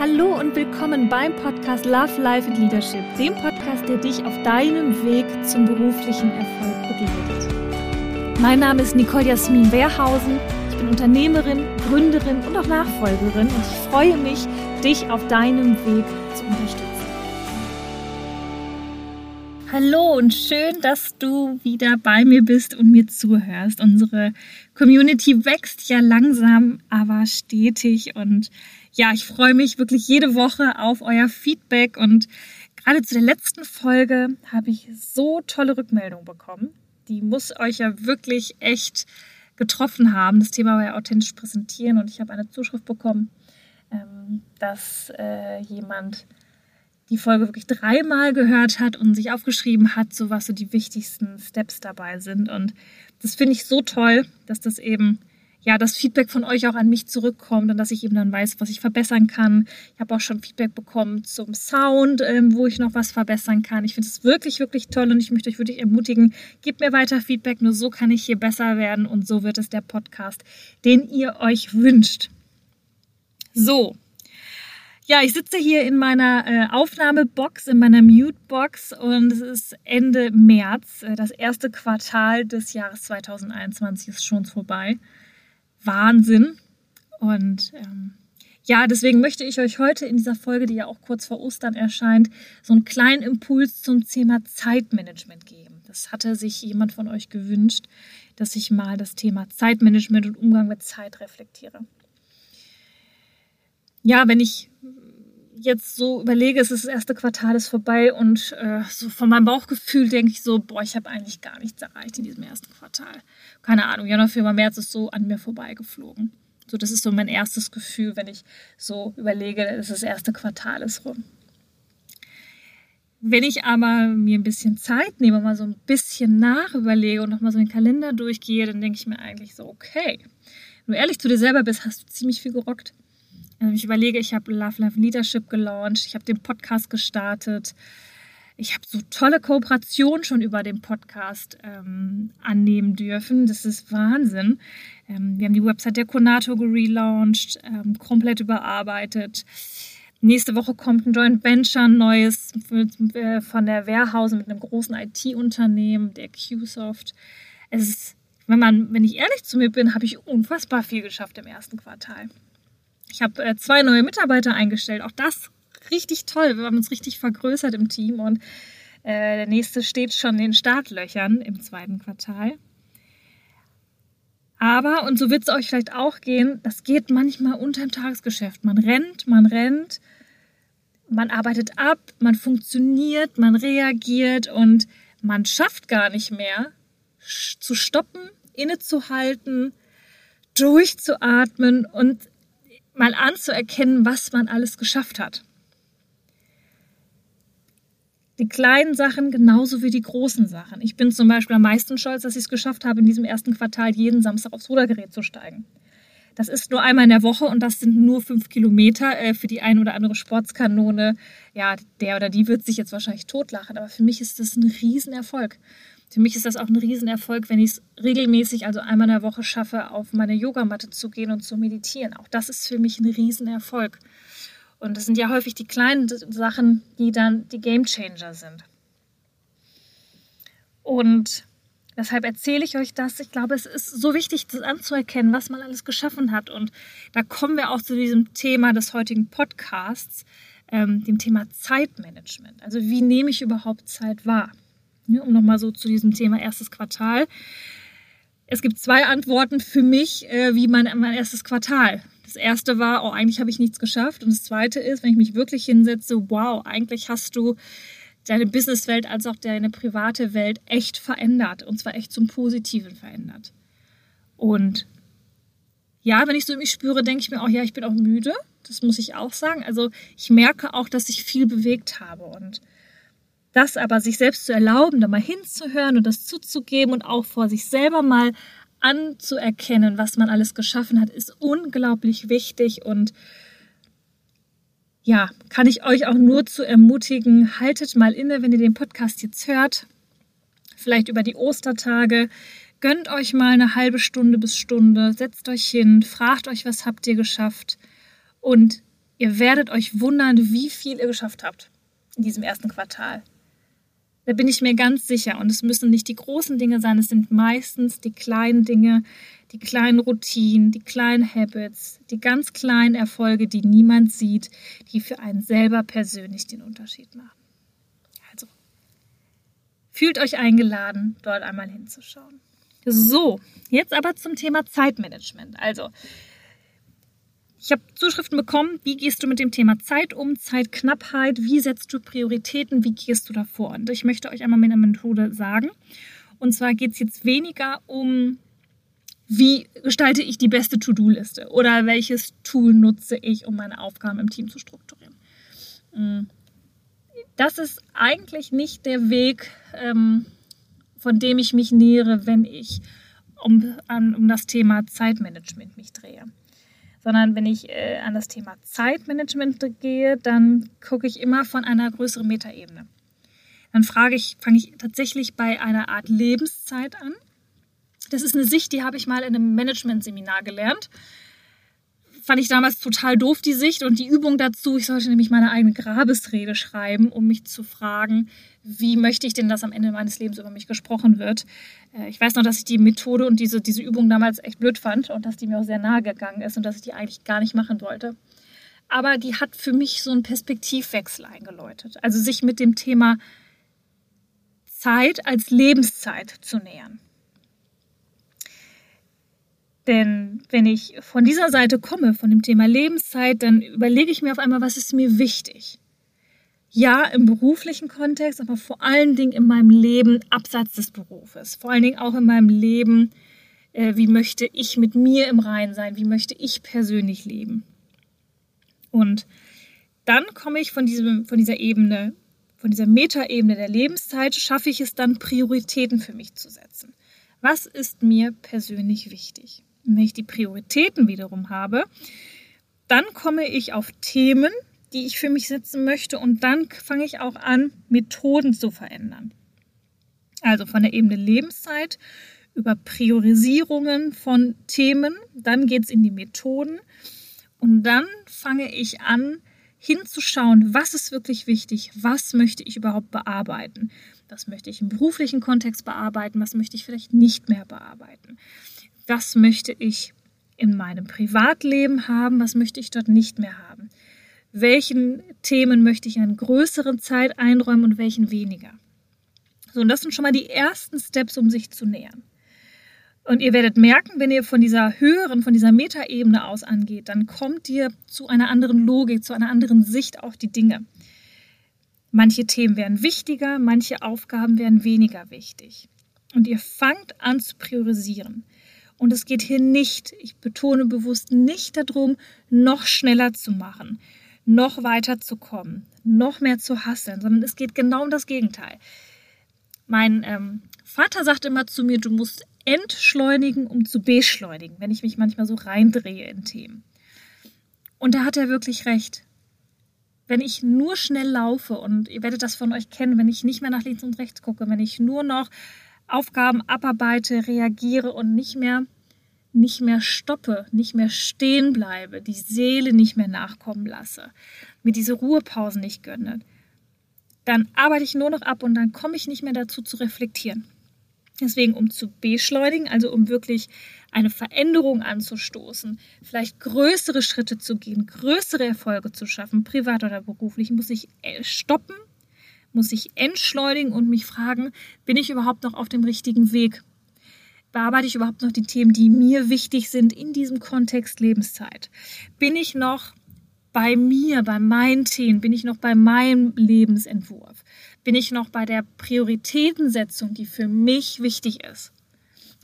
Hallo und willkommen beim Podcast Love, Life and Leadership, dem Podcast, der dich auf deinem Weg zum beruflichen Erfolg begleitet. Mein Name ist Nicole Jasmin Wehrhausen. Ich bin Unternehmerin, Gründerin und auch Nachfolgerin und ich freue mich, dich auf deinem Weg zu unterstützen. Hallo und schön, dass du wieder bei mir bist und mir zuhörst. Unsere Community wächst ja langsam, aber stetig und ja, ich freue mich wirklich jede Woche auf euer Feedback und gerade zu der letzten Folge habe ich so tolle Rückmeldungen bekommen. Die muss euch ja wirklich echt getroffen haben. Das Thema war ja authentisch präsentieren und ich habe eine Zuschrift bekommen, ähm, dass äh, jemand die Folge wirklich dreimal gehört hat und sich aufgeschrieben hat, so was so die wichtigsten Steps dabei sind. Und das finde ich so toll, dass das eben ja, das Feedback von euch auch an mich zurückkommt und dass ich eben dann weiß, was ich verbessern kann. Ich habe auch schon Feedback bekommen zum Sound, ähm, wo ich noch was verbessern kann. Ich finde es wirklich, wirklich toll und ich möchte euch wirklich ermutigen, gebt mir weiter Feedback, nur so kann ich hier besser werden und so wird es der Podcast, den ihr euch wünscht. So, ja, ich sitze hier in meiner äh, Aufnahmebox, in meiner Mute-Box und es ist Ende März. Äh, das erste Quartal des Jahres 2021 ist schon vorbei. Wahnsinn. Und ähm, ja, deswegen möchte ich euch heute in dieser Folge, die ja auch kurz vor Ostern erscheint, so einen kleinen Impuls zum Thema Zeitmanagement geben. Das hatte sich jemand von euch gewünscht, dass ich mal das Thema Zeitmanagement und Umgang mit Zeit reflektiere ja, wenn ich jetzt so überlege, es ist das erste Quartal ist vorbei und äh, so von meinem Bauchgefühl denke ich so, boah, ich habe eigentlich gar nichts erreicht in diesem ersten Quartal. Keine Ahnung, Januar, Februar, März ist so an mir vorbeigeflogen. So, das ist so mein erstes Gefühl, wenn ich so überlege, dass das erste Quartal ist rum. Wenn ich aber mir ein bisschen Zeit nehme, mal so ein bisschen nachüberlege und nochmal so den Kalender durchgehe, dann denke ich mir eigentlich so, okay, wenn du ehrlich zu dir selber bist, hast du ziemlich viel gerockt. Ähm, ich überlege, ich habe Love Life Leadership gelauncht, ich habe den Podcast gestartet. Ich habe so tolle Kooperationen schon über den Podcast ähm, annehmen dürfen. Das ist Wahnsinn. Ähm, wir haben die Website der Konato gelauncht, ähm, komplett überarbeitet. Nächste Woche kommt ein Joint Venture, ein neues äh, von der Warehouse mit einem großen IT-Unternehmen, der Qsoft. Es ist, wenn man, wenn ich ehrlich zu mir bin, habe ich unfassbar viel geschafft im ersten Quartal. Ich habe äh, zwei neue Mitarbeiter eingestellt. Auch das richtig toll. Wir haben uns richtig vergrößert im Team und äh, der nächste steht schon in den Startlöchern im zweiten Quartal. Aber, und so wird es euch vielleicht auch gehen, das geht manchmal unter dem Tagesgeschäft. Man rennt, man rennt, man arbeitet ab, man funktioniert, man reagiert und man schafft gar nicht mehr zu stoppen, innezuhalten, durchzuatmen und mal anzuerkennen, was man alles geschafft hat. Die kleinen Sachen genauso wie die großen Sachen. Ich bin zum Beispiel am meisten stolz, dass ich es geschafft habe, in diesem ersten Quartal jeden Samstag aufs Rudergerät zu steigen. Das ist nur einmal in der Woche und das sind nur fünf Kilometer. Äh, für die ein oder andere Sportskanone, ja, der oder die wird sich jetzt wahrscheinlich totlachen, aber für mich ist das ein Riesenerfolg. Für mich ist das auch ein Riesenerfolg, wenn ich es regelmäßig, also einmal in der Woche schaffe, auf meine Yogamatte zu gehen und zu meditieren. Auch das ist für mich ein Riesenerfolg. Und das sind ja häufig die kleinen Sachen, die dann die Game Changer sind. Und deshalb erzähle ich euch das. Ich glaube, es ist so wichtig, das anzuerkennen, was man alles geschaffen hat. Und da kommen wir auch zu diesem Thema des heutigen Podcasts, ähm, dem Thema Zeitmanagement. Also wie nehme ich überhaupt Zeit wahr? Ja, um nochmal so zu diesem Thema erstes Quartal. Es gibt zwei Antworten für mich, äh, wie mein, mein erstes Quartal. Das erste war, oh, eigentlich habe ich nichts geschafft. Und das zweite ist, wenn ich mich wirklich hinsetze, wow, eigentlich hast du deine Businesswelt als auch deine private Welt echt verändert. Und zwar echt zum Positiven verändert. Und ja, wenn ich so mich spüre, denke ich mir auch, ja, ich bin auch müde. Das muss ich auch sagen. Also ich merke auch, dass ich viel bewegt habe. Und das aber sich selbst zu erlauben, da mal hinzuhören und das zuzugeben und auch vor sich selber mal anzuerkennen, was man alles geschaffen hat, ist unglaublich wichtig und ja, kann ich euch auch nur zu ermutigen, haltet mal inne, wenn ihr den Podcast jetzt hört, vielleicht über die Ostertage, gönnt euch mal eine halbe Stunde bis Stunde, setzt euch hin, fragt euch, was habt ihr geschafft und Ihr werdet euch wundern, wie viel ihr geschafft habt in diesem ersten Quartal. Da bin ich mir ganz sicher. Und es müssen nicht die großen Dinge sein, es sind meistens die kleinen Dinge, die kleinen Routinen, die kleinen Habits, die ganz kleinen Erfolge, die niemand sieht, die für einen selber persönlich den Unterschied machen. Also, fühlt euch eingeladen, dort einmal hinzuschauen. So, jetzt aber zum Thema Zeitmanagement. Also, ich habe Zuschriften bekommen, wie gehst du mit dem Thema Zeit um, Zeitknappheit, wie setzt du Prioritäten, wie gehst du davor? Und ich möchte euch einmal meine Methode sagen. Und zwar geht es jetzt weniger um, wie gestalte ich die beste To-Do-Liste oder welches Tool nutze ich, um meine Aufgaben im Team zu strukturieren. Mm. Das ist eigentlich nicht der Weg, ähm, von dem ich mich nähere, wenn ich um, um das Thema Zeitmanagement mich drehe sondern wenn ich äh, an das Thema Zeitmanagement gehe, dann gucke ich immer von einer größeren Metaebene. Dann frage ich, fange ich tatsächlich bei einer Art Lebenszeit an. Das ist eine Sicht, die habe ich mal in einem Management-Seminar gelernt fand ich damals total doof, die Sicht und die Übung dazu. Ich sollte nämlich meine eigene Grabesrede schreiben, um mich zu fragen, wie möchte ich denn, dass am Ende meines Lebens über mich gesprochen wird. Äh, ich weiß noch, dass ich die Methode und diese, diese Übung damals echt blöd fand und dass die mir auch sehr nahe gegangen ist und dass ich die eigentlich gar nicht machen wollte. Aber die hat für mich so einen Perspektivwechsel eingeläutet. Also sich mit dem Thema Zeit als Lebenszeit zu nähern. Denn wenn ich von dieser Seite komme, von dem Thema Lebenszeit, dann überlege ich mir auf einmal, was ist mir wichtig. Ja, im beruflichen Kontext, aber vor allen Dingen in meinem Leben abseits des Berufes. Vor allen Dingen auch in meinem Leben, äh, wie möchte ich mit mir im Rein sein, wie möchte ich persönlich leben. Und dann komme ich von, diesem, von dieser Ebene, von dieser Metaebene der Lebenszeit, schaffe ich es dann, Prioritäten für mich zu setzen. Was ist mir persönlich wichtig? Wenn ich die Prioritäten wiederum habe, dann komme ich auf Themen, die ich für mich setzen möchte und dann fange ich auch an, Methoden zu verändern. Also von der Ebene Lebenszeit über Priorisierungen von Themen, dann geht es in die Methoden und dann fange ich an, hinzuschauen, was ist wirklich wichtig, was möchte ich überhaupt bearbeiten, was möchte ich im beruflichen Kontext bearbeiten, was möchte ich vielleicht nicht mehr bearbeiten was möchte ich in meinem Privatleben haben, was möchte ich dort nicht mehr haben. Welchen Themen möchte ich eine größere Zeit einräumen und welchen weniger. So, und das sind schon mal die ersten Steps, um sich zu nähern. Und ihr werdet merken, wenn ihr von dieser höheren, von dieser Metaebene aus angeht, dann kommt ihr zu einer anderen Logik, zu einer anderen Sicht auf die Dinge. Manche Themen werden wichtiger, manche Aufgaben werden weniger wichtig. Und ihr fangt an zu priorisieren. Und es geht hier nicht, ich betone bewusst nicht darum, noch schneller zu machen, noch weiter zu kommen, noch mehr zu hasseln, sondern es geht genau um das Gegenteil. Mein ähm, Vater sagt immer zu mir, du musst entschleunigen, um zu beschleunigen, wenn ich mich manchmal so reindrehe in Themen. Und da hat er wirklich recht. Wenn ich nur schnell laufe, und ihr werdet das von euch kennen, wenn ich nicht mehr nach links und rechts gucke, wenn ich nur noch Aufgaben abarbeite, reagiere und nicht mehr, nicht mehr stoppe, nicht mehr stehen bleibe, die Seele nicht mehr nachkommen lasse, mir diese Ruhepausen nicht gönne, dann arbeite ich nur noch ab und dann komme ich nicht mehr dazu zu reflektieren. Deswegen, um zu beschleunigen, also um wirklich eine Veränderung anzustoßen, vielleicht größere Schritte zu gehen, größere Erfolge zu schaffen, privat oder beruflich, muss ich äh, stoppen, muss ich entschleunigen und mich fragen, bin ich überhaupt noch auf dem richtigen Weg? Bearbeite ich überhaupt noch die Themen, die mir wichtig sind in diesem Kontext Lebenszeit? Bin ich noch bei mir, bei meinen Themen? Bin ich noch bei meinem Lebensentwurf? Bin ich noch bei der Prioritätensetzung, die für mich wichtig ist?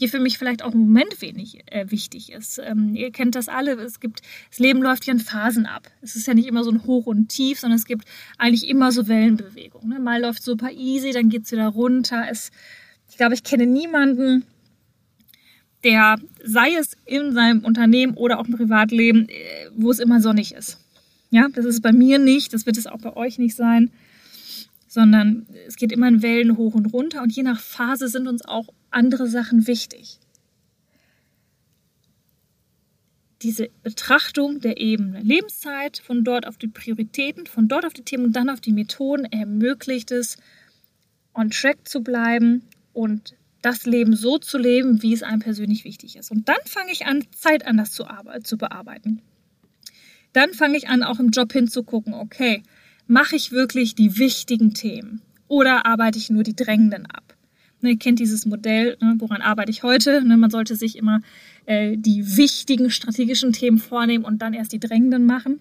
Die für mich vielleicht auch im Moment wenig äh, wichtig ist. Ähm, ihr kennt das alle, es gibt, das Leben läuft ja in Phasen ab. Es ist ja nicht immer so ein Hoch und Tief, sondern es gibt eigentlich immer so Wellenbewegungen. Ne? Mal läuft super easy, dann geht es wieder runter. Es, ich glaube, ich kenne niemanden, der, sei es in seinem Unternehmen oder auch im Privatleben, äh, wo es immer sonnig ist. Ja, das ist bei mir nicht, das wird es auch bei euch nicht sein sondern es geht immer in Wellen hoch und runter und je nach Phase sind uns auch andere Sachen wichtig. diese Betrachtung der Ebene Lebenszeit, von dort auf die Prioritäten, von dort auf die Themen und dann auf die Methoden ermöglicht es, on track zu bleiben und das Leben so zu leben, wie es einem persönlich wichtig ist. Und dann fange ich an, Zeit anders zu, zu bearbeiten. Dann fange ich an, auch im Job hinzugucken, okay, mache ich wirklich die wichtigen Themen oder arbeite ich nur die drängenden ab? Ne, ihr kennt dieses Modell, ne, woran arbeite ich heute? Ne, man sollte sich immer äh, die wichtigen strategischen Themen vornehmen und dann erst die drängenden machen.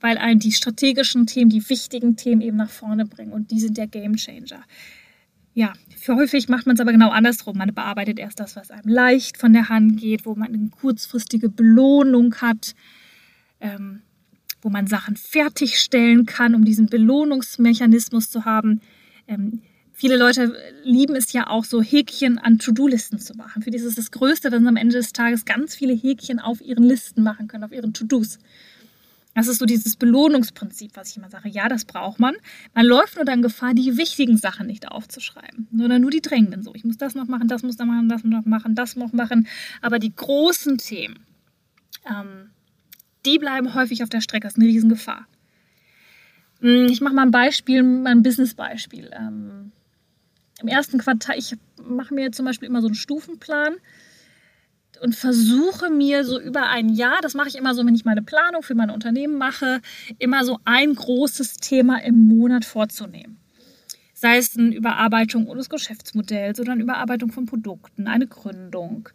Weil einem die strategischen Themen, die wichtigen Themen eben nach vorne bringen und die sind der Game Changer. Ja, für häufig macht man es aber genau andersrum. Man bearbeitet erst das, was einem leicht von der Hand geht, wo man eine kurzfristige Belohnung hat, ähm, wo man Sachen fertigstellen kann, um diesen Belohnungsmechanismus zu haben. Ähm, Viele Leute lieben es ja auch so, Häkchen an To-Do-Listen zu machen. Für die ist es das Größte, wenn sie am Ende des Tages ganz viele Häkchen auf ihren Listen machen können, auf ihren To-Dos. Das ist so dieses Belohnungsprinzip, was ich immer sage. Ja, das braucht man. Man läuft nur dann Gefahr, die wichtigen Sachen nicht aufzuschreiben. Oder nur die drängenden. So, ich muss das noch machen, das muss noch machen, das noch machen, das noch machen. Aber die großen Themen, ähm, die bleiben häufig auf der Strecke. Das ist eine Riesengefahr. Hm, ich mache mal ein Beispiel, mal ein Business-Beispiel. Ähm, im ersten Quartal, ich mache mir zum Beispiel immer so einen Stufenplan und versuche mir so über ein Jahr, das mache ich immer so, wenn ich meine Planung für mein Unternehmen mache, immer so ein großes Thema im Monat vorzunehmen. Sei es eine Überarbeitung des Geschäftsmodells oder eine Überarbeitung von Produkten, eine Gründung.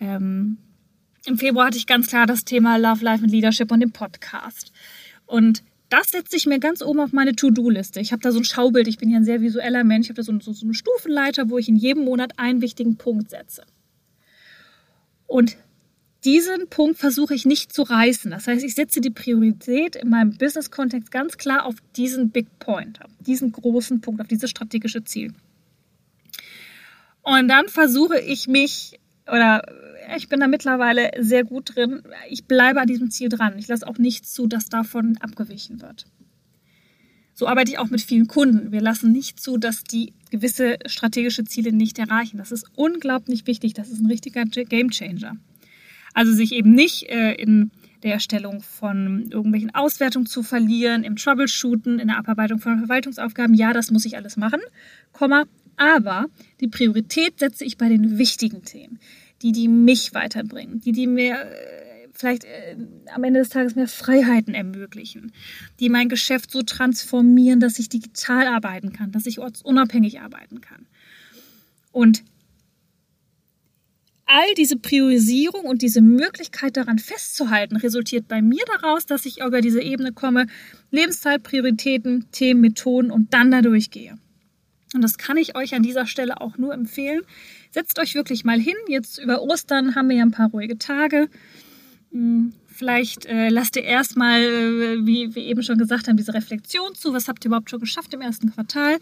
Ähm, Im Februar hatte ich ganz klar das Thema Love, Life and Leadership und den Podcast. Und das setze ich mir ganz oben auf meine To-Do-Liste. Ich habe da so ein Schaubild, ich bin ja ein sehr visueller Mensch, ich habe da so, so, so eine Stufenleiter, wo ich in jedem Monat einen wichtigen Punkt setze. Und diesen Punkt versuche ich nicht zu reißen. Das heißt, ich setze die Priorität in meinem Business-Kontext ganz klar auf diesen Big Point, auf diesen großen Punkt, auf dieses strategische Ziel. Und dann versuche ich mich oder ich bin da mittlerweile sehr gut drin. Ich bleibe an diesem Ziel dran. Ich lasse auch nicht zu, dass davon abgewichen wird. So arbeite ich auch mit vielen Kunden. Wir lassen nicht zu, dass die gewisse strategische Ziele nicht erreichen. Das ist unglaublich wichtig. Das ist ein richtiger Game Changer. Also sich eben nicht äh, in der Erstellung von irgendwelchen Auswertungen zu verlieren, im Troubleshooten, in der Abarbeitung von Verwaltungsaufgaben. Ja, das muss ich alles machen, aber die Priorität setze ich bei den wichtigen Themen die, die mich weiterbringen, die, die mir äh, vielleicht äh, am Ende des Tages mehr Freiheiten ermöglichen, die mein Geschäft so transformieren, dass ich digital arbeiten kann, dass ich ortsunabhängig arbeiten kann. Und all diese Priorisierung und diese Möglichkeit daran festzuhalten, resultiert bei mir daraus, dass ich über diese Ebene komme, Lebenszeit, Prioritäten, Themen, Methoden und dann da durchgehe. Und das kann ich euch an dieser Stelle auch nur empfehlen. Setzt euch wirklich mal hin. Jetzt über Ostern haben wir ja ein paar ruhige Tage. Hm, vielleicht äh, lasst ihr erstmal, äh, wie wir eben schon gesagt haben, diese Reflexion zu. Was habt ihr überhaupt schon geschafft im ersten Quartal?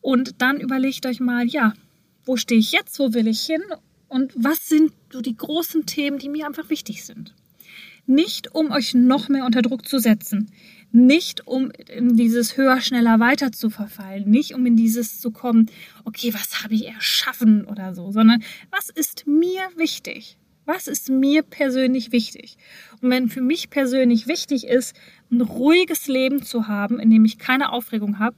Und dann überlegt euch mal, ja, wo stehe ich jetzt? Wo will ich hin? Und was sind so die großen Themen, die mir einfach wichtig sind? Nicht, um euch noch mehr unter Druck zu setzen. Nicht, um in dieses höher, schneller, weiter zu verfallen. Nicht, um in dieses zu kommen, okay, was habe ich erschaffen oder so, sondern was ist mir wichtig? Was ist mir persönlich wichtig? Und wenn für mich persönlich wichtig ist, ein ruhiges Leben zu haben, in dem ich keine Aufregung habe,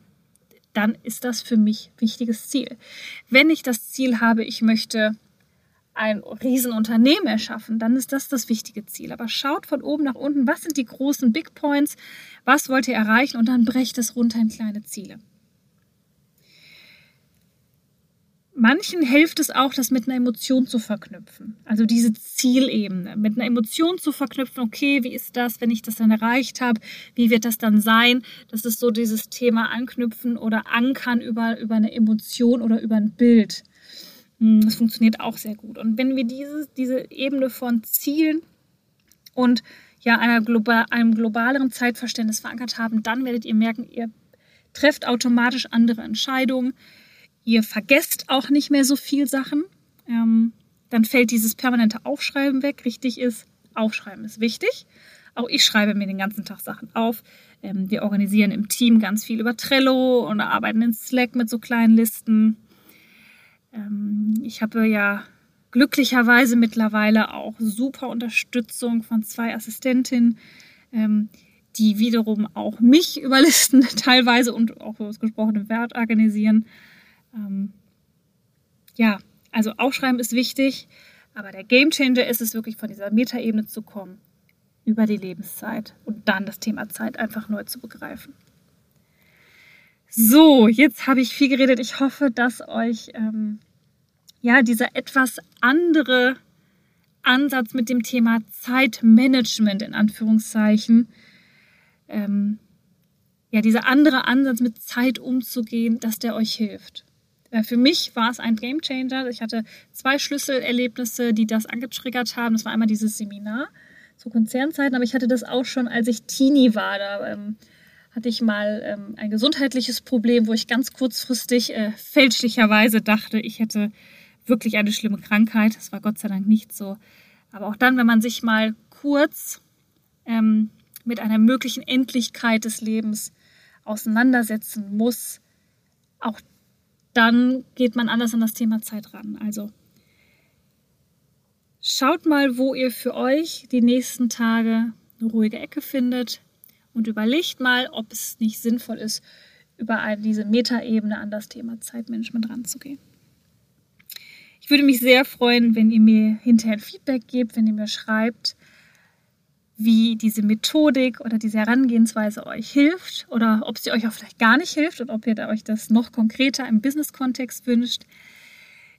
dann ist das für mich wichtiges Ziel. Wenn ich das Ziel habe, ich möchte ein Riesenunternehmen erschaffen, dann ist das das wichtige Ziel. Aber schaut von oben nach unten, was sind die großen Big Points, was wollt ihr erreichen und dann brecht es runter in kleine Ziele. Manchen hilft es auch, das mit einer Emotion zu verknüpfen. Also diese Zielebene mit einer Emotion zu verknüpfen. Okay, wie ist das, wenn ich das dann erreicht habe? Wie wird das dann sein? Das ist so dieses Thema anknüpfen oder ankern über, über eine Emotion oder über ein Bild. Hm, das funktioniert auch sehr gut. Und wenn wir diese, diese Ebene von Zielen und ja, einer global, einem globaleren Zeitverständnis verankert haben, dann werdet ihr merken, ihr trefft automatisch andere Entscheidungen. Ihr vergesst auch nicht mehr so viel Sachen. Ähm, dann fällt dieses permanente Aufschreiben weg. Richtig ist, Aufschreiben ist wichtig. Auch ich schreibe mir den ganzen Tag Sachen auf. Ähm, wir organisieren im Team ganz viel über Trello und arbeiten in Slack mit so kleinen Listen. Ähm, ich habe ja glücklicherweise mittlerweile auch super Unterstützung von zwei Assistentinnen, ähm, die wiederum auch mich überlisten teilweise und auch das gesprochene Wert organisieren. Ähm, ja, also Aufschreiben ist wichtig, aber der Gamechanger ist es wirklich von dieser Metaebene zu kommen über die Lebenszeit und dann das Thema Zeit einfach neu zu begreifen. So, jetzt habe ich viel geredet. Ich hoffe, dass euch ähm, ja dieser etwas andere Ansatz mit dem Thema Zeitmanagement in Anführungszeichen, ähm, ja dieser andere Ansatz mit Zeit umzugehen, dass der euch hilft. Äh, für mich war es ein Game Changer. Ich hatte zwei Schlüsselerlebnisse, die das angetriggert haben. Das war einmal dieses Seminar zu Konzernzeiten, aber ich hatte das auch schon, als ich Teenie war. Da ähm, hatte ich mal ähm, ein gesundheitliches Problem, wo ich ganz kurzfristig äh, fälschlicherweise dachte, ich hätte wirklich eine schlimme Krankheit. Das war Gott sei Dank nicht so. Aber auch dann, wenn man sich mal kurz ähm, mit einer möglichen Endlichkeit des Lebens auseinandersetzen muss, auch dann geht man anders an das Thema Zeit ran. Also schaut mal, wo ihr für euch die nächsten Tage eine ruhige Ecke findet und überlegt mal, ob es nicht sinnvoll ist, über diese Metaebene an das Thema Zeitmanagement ranzugehen. Ich würde mich sehr freuen, wenn ihr mir hinterher ein Feedback gebt, wenn ihr mir schreibt, wie diese Methodik oder diese Herangehensweise euch hilft oder ob sie euch auch vielleicht gar nicht hilft und ob ihr euch das noch konkreter im Business-Kontext wünscht.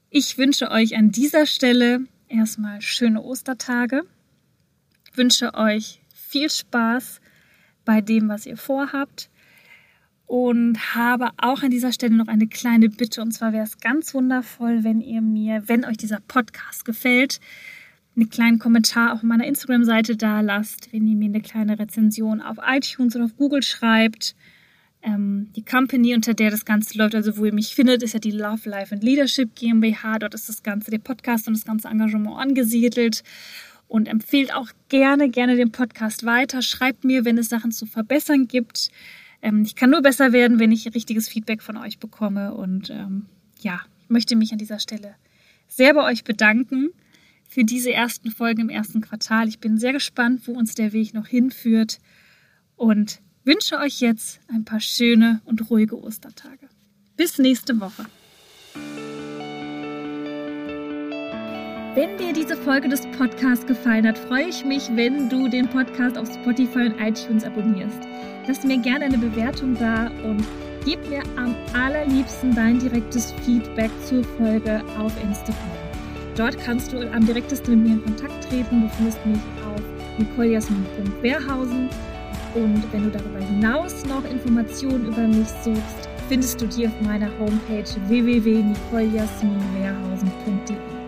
Ich wünsche euch an dieser Stelle erstmal schöne Ostertage, wünsche euch viel Spaß bei dem, was ihr vorhabt und habe auch an dieser Stelle noch eine kleine Bitte. Und zwar wäre es ganz wundervoll, wenn ihr mir, wenn euch dieser Podcast gefällt, einen kleinen Kommentar auf meiner Instagram-Seite da lasst, wenn ihr mir eine kleine Rezension auf iTunes oder auf Google schreibt. Ähm, die Company, unter der das Ganze läuft, also wo ihr mich findet, ist ja die Love, Life and Leadership GmbH. Dort ist das Ganze, der Podcast und das ganze Engagement angesiedelt. Und empfehlt auch gerne, gerne den Podcast weiter. Schreibt mir, wenn es Sachen zu verbessern gibt. Ähm, ich kann nur besser werden, wenn ich richtiges Feedback von euch bekomme. Und ähm, ja, ich möchte mich an dieser Stelle sehr bei euch bedanken für diese ersten Folgen im ersten Quartal. Ich bin sehr gespannt, wo uns der Weg noch hinführt und wünsche euch jetzt ein paar schöne und ruhige Ostertage. Bis nächste Woche. Wenn dir diese Folge des Podcasts gefallen hat, freue ich mich, wenn du den Podcast auf Spotify und iTunes abonnierst. Lass mir gerne eine Bewertung da und gib mir am allerliebsten dein direktes Feedback zur Folge auf Instagram. Dort kannst du am direktesten mit mir in Kontakt treten. Du findest mich auf nicolejasmin.wehrhausen. Und wenn du darüber hinaus noch Informationen über mich suchst, findest du die auf meiner Homepage www.nicolejasminwehrhausen.de.